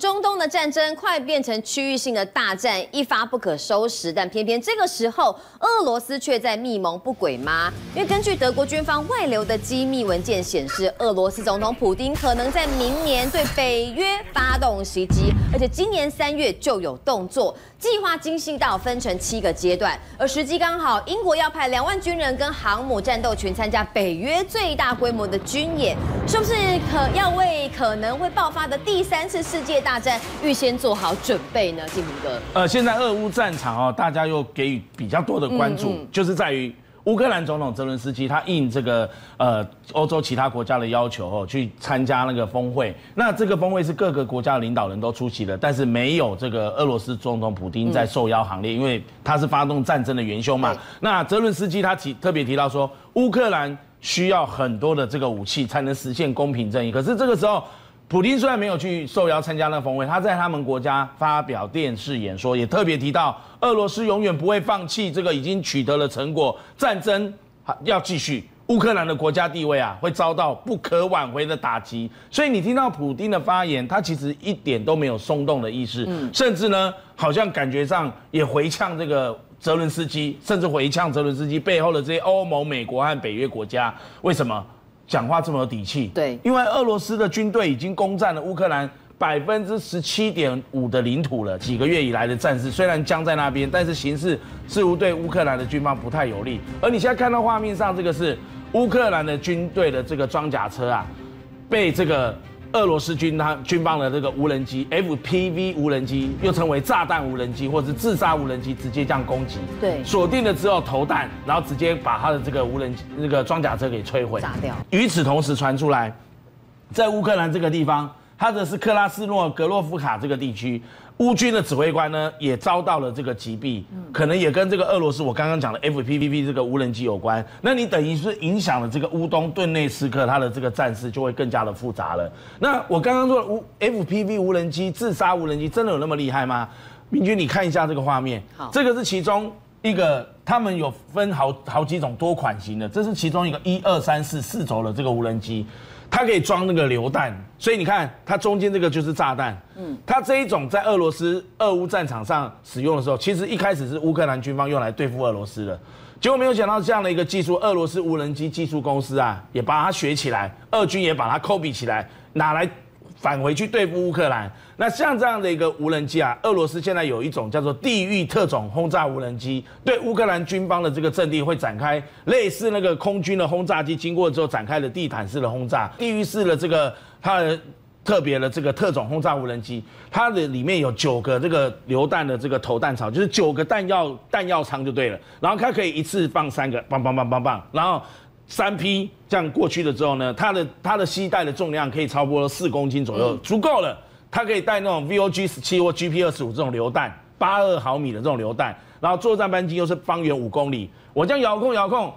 中东的战争快变成区域性的大战，一发不可收拾。但偏偏这个时候，俄罗斯却在密谋不轨吗？因为根据德国军方外流的机密文件显示，俄罗斯总统普丁可能在明年对北约发动袭击，而且今年三月就有动作，计划精细到分成七个阶段。而时机刚好，英国要派两万军人跟航母战斗群参加北约最大规模的军演，是不是可要为可能会爆发的第三次世界大大战预先做好准备呢，晋平哥。呃，现在俄乌战场哦，大家又给予比较多的关注，嗯嗯、就是在于乌克兰总统泽伦斯基他应这个呃欧洲其他国家的要求哦，去参加那个峰会。那这个峰会是各个国家的领导人都出席的，但是没有这个俄罗斯总统普京在受邀行列，嗯、因为他是发动战争的元凶嘛。那泽伦斯基他提特别提到说，乌克兰需要很多的这个武器才能实现公平正义，可是这个时候。普京虽然没有去受邀参加那个峰会，他在他们国家发表电视演说，也特别提到俄罗斯永远不会放弃这个已经取得了成果，战争要继续，乌克兰的国家地位啊会遭到不可挽回的打击。所以你听到普京的发言，他其实一点都没有松动的意思，嗯，甚至呢好像感觉上也回呛这个泽伦斯基，甚至回呛泽伦斯基背后的这些欧盟、美国和北约国家，为什么？讲话这么有底气，对，因为俄罗斯的军队已经攻占了乌克兰百分之十七点五的领土了。几个月以来的战事虽然僵在那边，但是形势似乎对乌克兰的军方不太有利。而你现在看到画面上这个是乌克兰的军队的这个装甲车啊，被这个。俄罗斯军他军方的这个无人机 FPV 无人机，又称为炸弹无人机或者是自杀无人机，直接这样攻击。对，锁定了之后投弹，然后直接把他的这个无人机那个装甲车给摧毁，炸掉。与此同时传出来，在乌克兰这个地方，它的是克拉斯诺格洛夫卡这个地区。乌军的指挥官呢，也遭到了这个击毙，可能也跟这个俄罗斯我刚刚讲的 FPV 这个无人机有关。那你等于是影响了这个乌东顿内斯克，它的这个战事就会更加的复杂了。那我刚刚说的无 FPV 无人机自杀无人机真的有那么厉害吗？明君，你看一下这个画面，好，这个是其中一个，他们有分好好几种多款型的，这是其中一个一二三四四轴的这个无人机。它可以装那个榴弹，所以你看它中间这个就是炸弹。嗯，它这一种在俄罗斯俄乌战场上使用的时候，其实一开始是乌克兰军方用来对付俄罗斯的，结果没有想到这样的一个技术，俄罗斯无人机技术公司啊也把它学起来，俄军也把它 copy 起来，拿来。返回去对付乌克兰，那像这样的一个无人机啊，俄罗斯现在有一种叫做地狱特种轰炸无人机，对乌克兰军方的这个阵地会展开类似那个空军的轰炸机经过之后展开的地毯式的轰炸。地狱式的这个它的特别的这个特种轰炸无人机，它的里面有九个这个榴弹的这个投弹槽，就是九个弹药弹药仓就对了，然后它可以一次放三个，棒棒棒棒棒，然后。三批这样过去了之后呢，它的它的吸带的重量可以超过四公斤左右，足够了。它可以带那种 VOG 十七或 GP 二十五这种榴弹，八二毫米的这种榴弹，然后作战半径又是方圆五公里，我这样遥控遥控。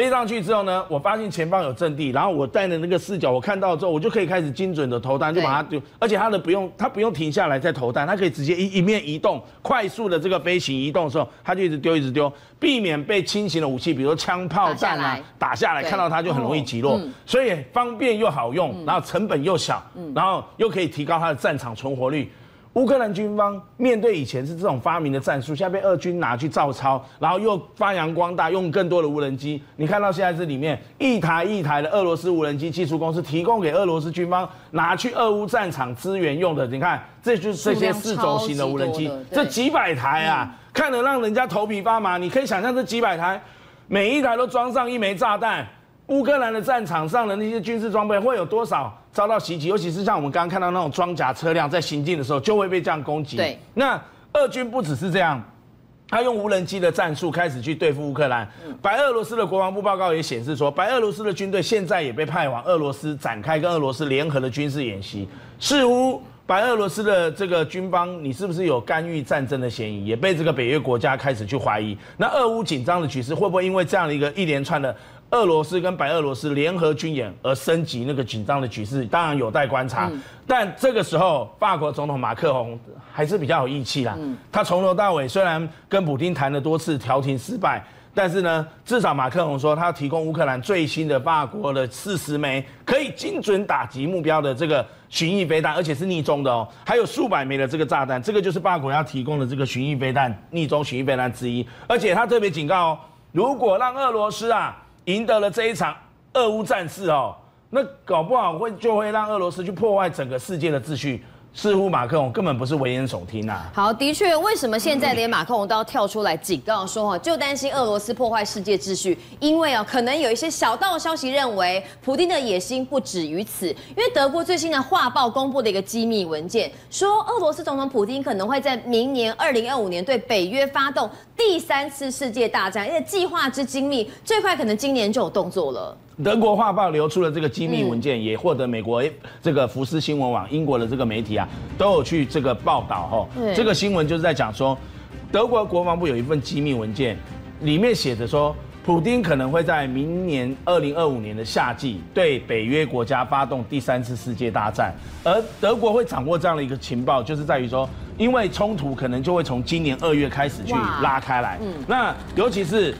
飞上去之后呢，我发现前方有阵地，然后我带的那个视角，我看到之后，我就可以开始精准的投弹，就把它丢。而且它的不用，它不用停下来再投弹，它可以直接一一面移动，快速的这个飞行移动的时候，它就一直丢一直丢，避免被轻型的武器，比如说枪炮弹啊打下来，看到它就很容易击落。所以方便又好用，然后成本又小，然后又可以提高它的战场存活率。乌克兰军方面对以前是这种发明的战术，现在被俄军拿去照抄，然后又发扬光大，用更多的无人机。你看到现在这里面一台一台的俄罗斯无人机技术公司提供给俄罗斯军方拿去俄乌战场支援用的。你看，这就是这些四轴型的无人机，这几百台啊，嗯、看得让人家头皮发麻。你可以想象这几百台，每一台都装上一枚炸弹。乌克兰的战场上的那些军事装备会有多少遭到袭击？尤其是像我们刚刚看到那种装甲车辆在行进的时候，就会被这样攻击。对，那俄军不只是这样，他用无人机的战术开始去对付乌克兰。白俄罗斯的国防部报告也显示说，白俄罗斯的军队现在也被派往俄罗斯展开跟俄罗斯联合的军事演习。似乎白俄罗斯的这个军方，你是不是有干预战争的嫌疑？也被这个北约国家开始去怀疑。那俄乌紧张的局势会不会因为这样的一个一连串的？俄罗斯跟白俄罗斯联合军演而升级那个紧张的局势，当然有待观察。嗯、但这个时候，法国总统马克宏还是比较有义气啦。嗯、他从头到尾虽然跟普京谈了多次调停失败，但是呢，至少马克龙说他要提供乌克兰最新的法国的四十枚可以精准打击目标的这个巡弋飞弹，而且是逆中的哦，还有数百枚的这个炸弹，这个就是法国要提供的这个巡弋飞弹，逆中巡弋飞弹之一。而且他特别警告哦，如果让俄罗斯啊赢得了这一场俄乌战事哦，那搞不好会就会让俄罗斯去破坏整个世界的秩序。似乎马克龙根本不是危言耸听呐。好，的确，为什么现在连马克龙都要跳出来警告说，哈，就担心俄罗斯破坏世界秩序？因为啊，可能有一些小道消息认为，普丁的野心不止于此。因为德国最新的画报公布的一个机密文件，说俄罗斯总统普丁可能会在明年二零二五年对北约发动第三次世界大战，因为计划之精密，最快可能今年就有动作了。德国画报流出了这个机密文件，也获得美国这个福斯新闻网、英国的这个媒体啊，都有去这个报道哈。这个新闻就是在讲说，德国国防部有一份机密文件，里面写着说，普丁可能会在明年二零二五年的夏季对北约国家发动第三次世界大战，而德国会掌握这样的一个情报，就是在于说。因为冲突可能就会从今年二月开始去拉开来，嗯，那尤其是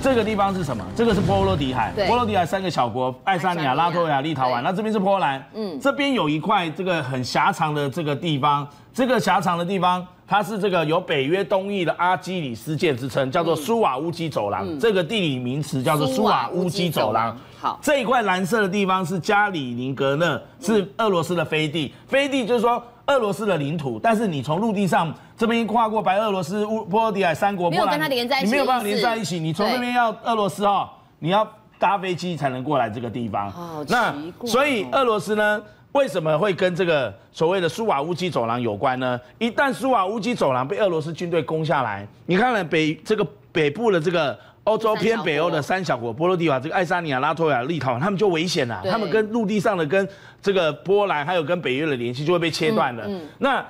这个地方是什么？这个是波罗的海，波罗的海三个小国：爱沙尼亚、拉脱维亚、立陶宛。那这边是波兰，嗯，这边有一块这个很狭长的这个地方，这个狭长的地方，它是这个有北约东翼的阿基里斯腱之称，叫做苏瓦乌基走廊。这个地理名词叫做苏瓦乌基走廊。好，这一块蓝色的地方是加里宁格勒，是俄罗斯的飞地。飞地就是说。俄罗斯的领土，但是你从陆地上这边跨过白俄罗斯、乌波罗的海三国，没有跟它连在一起，你没有办法连在一起。你从那边要俄罗斯哦，你要搭飞机才能过来这个地方。哦，那所以俄罗斯呢，为什么会跟这个所谓的苏瓦乌基走廊有关呢？一旦苏瓦乌基走廊被俄罗斯军队攻下来，你看了北这个北部的这个。欧洲偏北欧的三小国波罗的海，这个爱沙尼亚、拉脱维亚、立陶宛，他们就危险了。他们跟陆地上的、跟这个波兰还有跟北约的联系就会被切断了。那。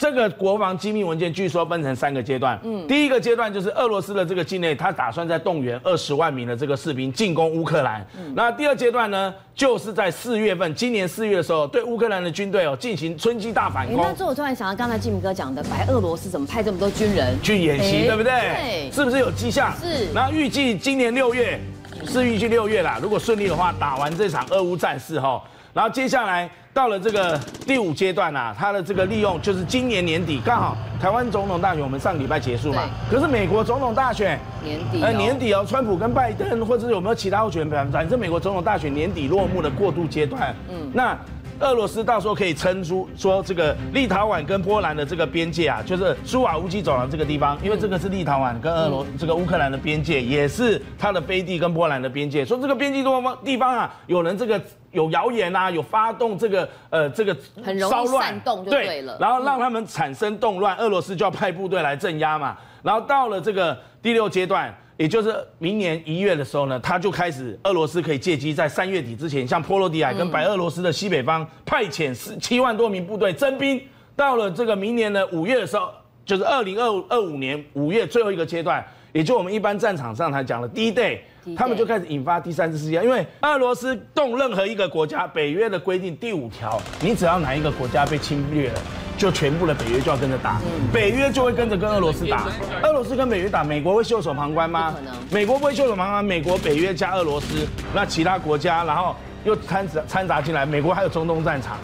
这个国防机密文件据说分成三个阶段。嗯，第一个阶段就是俄罗斯的这个境内，他打算在动员二十万名的这个士兵进攻乌克兰。嗯，那第二阶段呢，就是在四月份，今年四月的时候，对乌克兰的军队哦进行春季大反攻。那这我突然想到，刚才吉米哥讲的，白俄罗斯怎么派这么多军人去演习，对不对？对，是不是有迹象？是。然后预计今年六月，是预计六月啦。如果顺利的话，打完这场俄乌战事哈，然后接下来。到了这个第五阶段啊，它的这个利用就是今年年底刚好台湾总统大选，我们上礼拜结束嘛。可是美国总统大选年底，呃年底哦，川普跟拜登，或者是有没有其他候选人？反正美国总统大选年底落幕的过渡阶段。嗯，那。俄罗斯到时候可以撑出说这个立陶宛跟波兰的这个边界啊，就是苏瓦乌基走廊这个地方，因为这个是立陶宛跟俄罗这个乌克兰的边界，也是它的飞地跟波兰的边界。说这个边境地方地方啊，有人这个有谣言啊，有发动这个呃这个很容易煽动就对了，然后让他们产生动乱，俄罗斯就要派部队来镇压嘛。然后到了这个第六阶段。也就是明年一月的时候呢，他就开始，俄罗斯可以借机在三月底之前，向波罗的海跟白俄罗斯的西北方派遣四七万多名部队征兵。到了这个明年的五月的时候，就是二零二二五年五月最后一个阶段，也就我们一般战场上才讲的 D-Day，他们就开始引发第三次世界。因为俄罗斯动任何一个国家，北约的规定第五条，你只要哪一个国家被侵略了。就全部的北约就要跟着打，北约就会跟着跟俄罗斯打。俄罗斯跟北约打，美国会袖手旁观吗？可能美国不会袖手旁观。美国、北约加俄罗斯，那其他国家，然后又掺杂掺杂进来，美国还有中东战场，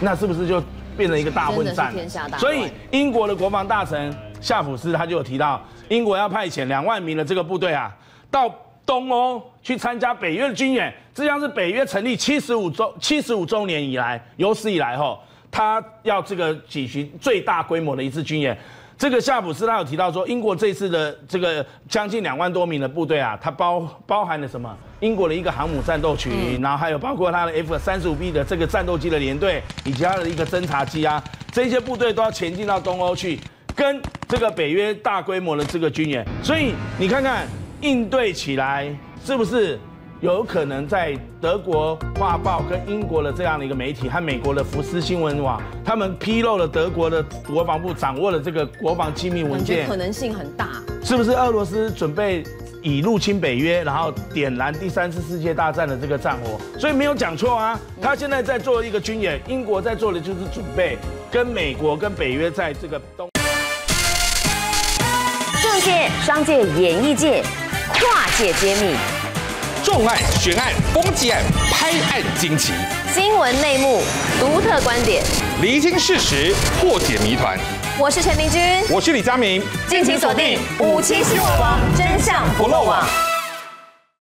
那是不是就变成一个大混战？所以英国的国防大臣夏普斯他就有提到，英国要派遣两万名的这个部队啊，到东欧去参加北约的军演，这将是北约成立七十五周七十五周年以来有史以来后。他要这个举行最大规模的一次军演，这个夏普斯他有提到说，英国这次的这个将近两万多名的部队啊，它包包含了什么？英国的一个航母战斗群，然后还有包括它的 F 三十五 B 的这个战斗机的连队，以及它的一个侦察机啊，这些部队都要前进到东欧去，跟这个北约大规模的这个军演。所以你看看应对起来是不是？有可能在德国画报跟英国的这样的一个媒体和美国的福斯新闻网，他们披露了德国的国防部掌握了这个国防机密文件，可能性很大。是不是俄罗斯准备以入侵北约，然后点燃第三次世界大战的这个战火？所以没有讲错啊，他现在在做一个军演，英国在做的就是准备跟美国跟北约在这个东。政界、商界、演艺界。跨界揭秘，重案、悬案、攻击案、拍案惊奇，新闻内幕、独特观点，厘清事实，破解谜团。我是陈明君，我是李佳明，敬请锁定五七新闻网，真相不漏网。